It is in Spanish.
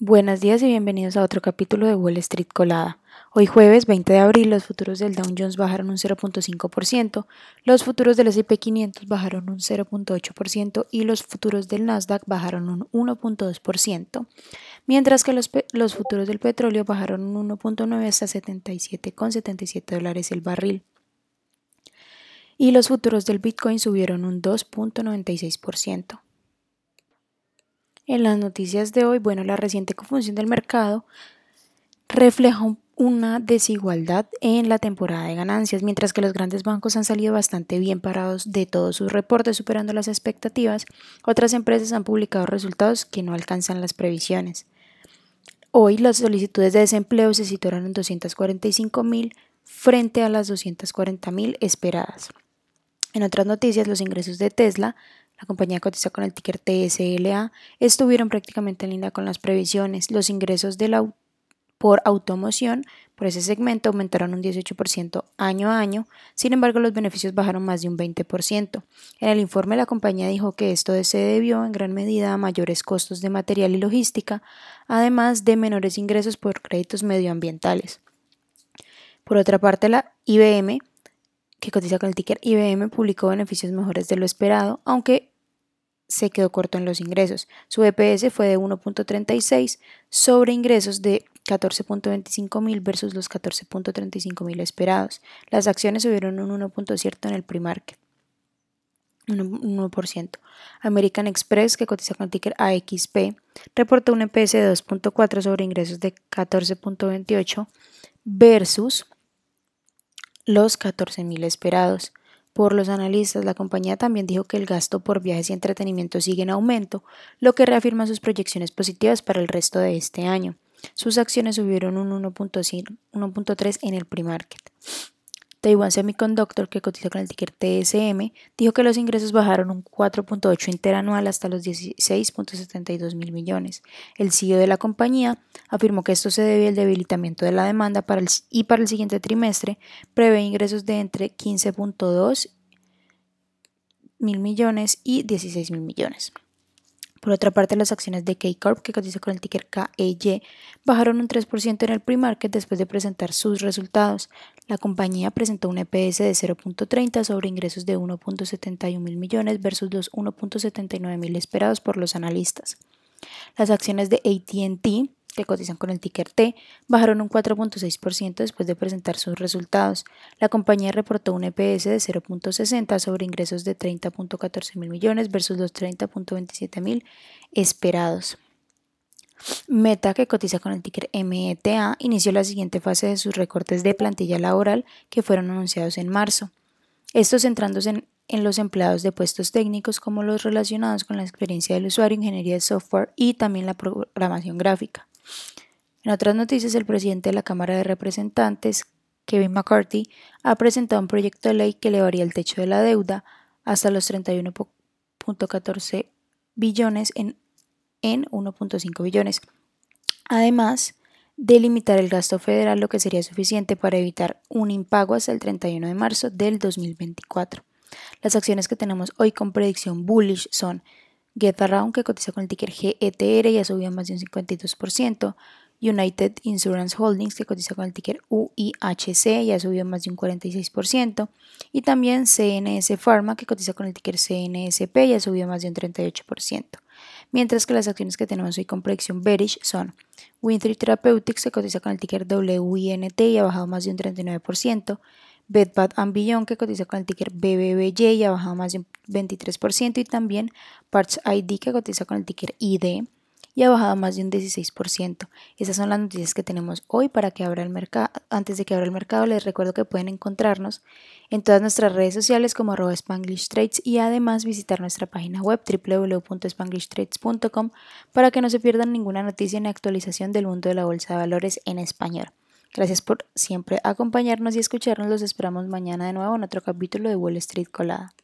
Buenos días y bienvenidos a otro capítulo de Wall Street Colada. Hoy jueves 20 de abril los futuros del Dow Jones bajaron un 0.5%, los futuros del S&P 500 bajaron un 0.8% y los futuros del Nasdaq bajaron un 1.2%, mientras que los, los futuros del petróleo bajaron un 1.9 hasta 77,77 dólares el barril. Y los futuros del Bitcoin subieron un 2.96%. En las noticias de hoy, bueno, la reciente confusión del mercado refleja una desigualdad en la temporada de ganancias, mientras que los grandes bancos han salido bastante bien parados de todos sus reportes, superando las expectativas, otras empresas han publicado resultados que no alcanzan las previsiones. Hoy las solicitudes de desempleo se situaron en 245 mil frente a las 240 mil esperadas. En otras noticias, los ingresos de Tesla la compañía cotiza con el ticker TSLA, estuvieron prácticamente en línea con las previsiones. Los ingresos de la, por automoción por ese segmento aumentaron un 18% año a año, sin embargo los beneficios bajaron más de un 20%. En el informe la compañía dijo que esto se debió en gran medida a mayores costos de material y logística, además de menores ingresos por créditos medioambientales. Por otra parte, la IBM que cotiza con el ticker IBM, publicó beneficios mejores de lo esperado, aunque se quedó corto en los ingresos. Su EPS fue de 1.36 sobre ingresos de 14.25 mil versus los 14.35 mil esperados. Las acciones subieron un 1.7 en el pre-market. 1%. American Express, que cotiza con el ticker AXP, reportó un EPS de 2.4 sobre ingresos de 14.28 versus los 14.000 esperados. Por los analistas, la compañía también dijo que el gasto por viajes y entretenimiento sigue en aumento, lo que reafirma sus proyecciones positivas para el resto de este año. Sus acciones subieron un 1.3 en el pre-market. Taiwan Semiconductor, que cotiza con el ticker TSM, dijo que los ingresos bajaron un 4.8 interanual hasta los 16.72 mil millones. El CEO de la compañía afirmó que esto se debe al debilitamiento de la demanda para el, y para el siguiente trimestre prevé ingresos de entre 15.2 mil millones y 16 mil millones. Por otra parte, las acciones de K-Corp, que cotiza con el ticker KEY, bajaron un 3% en el pre-market después de presentar sus resultados. La compañía presentó un EPS de 0.30 sobre ingresos de 1.71 mil millones versus los 1.79 mil esperados por los analistas. Las acciones de ATT que cotizan con el ticker T, bajaron un 4.6% después de presentar sus resultados. La compañía reportó un EPS de 0.60 sobre ingresos de 30.14 mil millones versus los 30.27 mil esperados. Meta, que cotiza con el ticker META, inició la siguiente fase de sus recortes de plantilla laboral que fueron anunciados en marzo. Estos centrándose en, en, los empleados de puestos técnicos como los relacionados con la experiencia del usuario, ingeniería de software y también la programación gráfica. En otras noticias, el presidente de la Cámara de Representantes, Kevin McCarthy, ha presentado un proyecto de ley que elevaría el techo de la deuda hasta los 31.14 billones en, en 1.5 billones. Además de limitar el gasto federal, lo que sería suficiente para evitar un impago hasta el 31 de marzo del 2024. Las acciones que tenemos hoy con predicción bullish son GetAround, que cotiza con el ticker GETR, ya subió más de un 52%. United Insurance Holdings, que cotiza con el ticker UIHC, ya subió más de un 46%. Y también CNS Pharma, que cotiza con el ticker CNSP, ya subió más de un 38%. Mientras que las acciones que tenemos hoy con predicción bearish son Winthrop Therapeutics, que cotiza con el ticker WINT y ha bajado más de un 39%. Bed Bath Beyond que cotiza con el ticker BBBY y ha bajado más de un 23% y también Parts ID que cotiza con el ticker ID y ha bajado más de un 16%. Esas son las noticias que tenemos hoy para que abra el mercado. Antes de que abra el mercado les recuerdo que pueden encontrarnos en todas nuestras redes sociales como arroba Spanglish Trades y además visitar nuestra página web www.spanglishtrades.com para que no se pierdan ninguna noticia ni actualización del mundo de la bolsa de valores en español. Gracias por siempre acompañarnos y escucharnos. Los esperamos mañana de nuevo en otro capítulo de Wall Street Colada.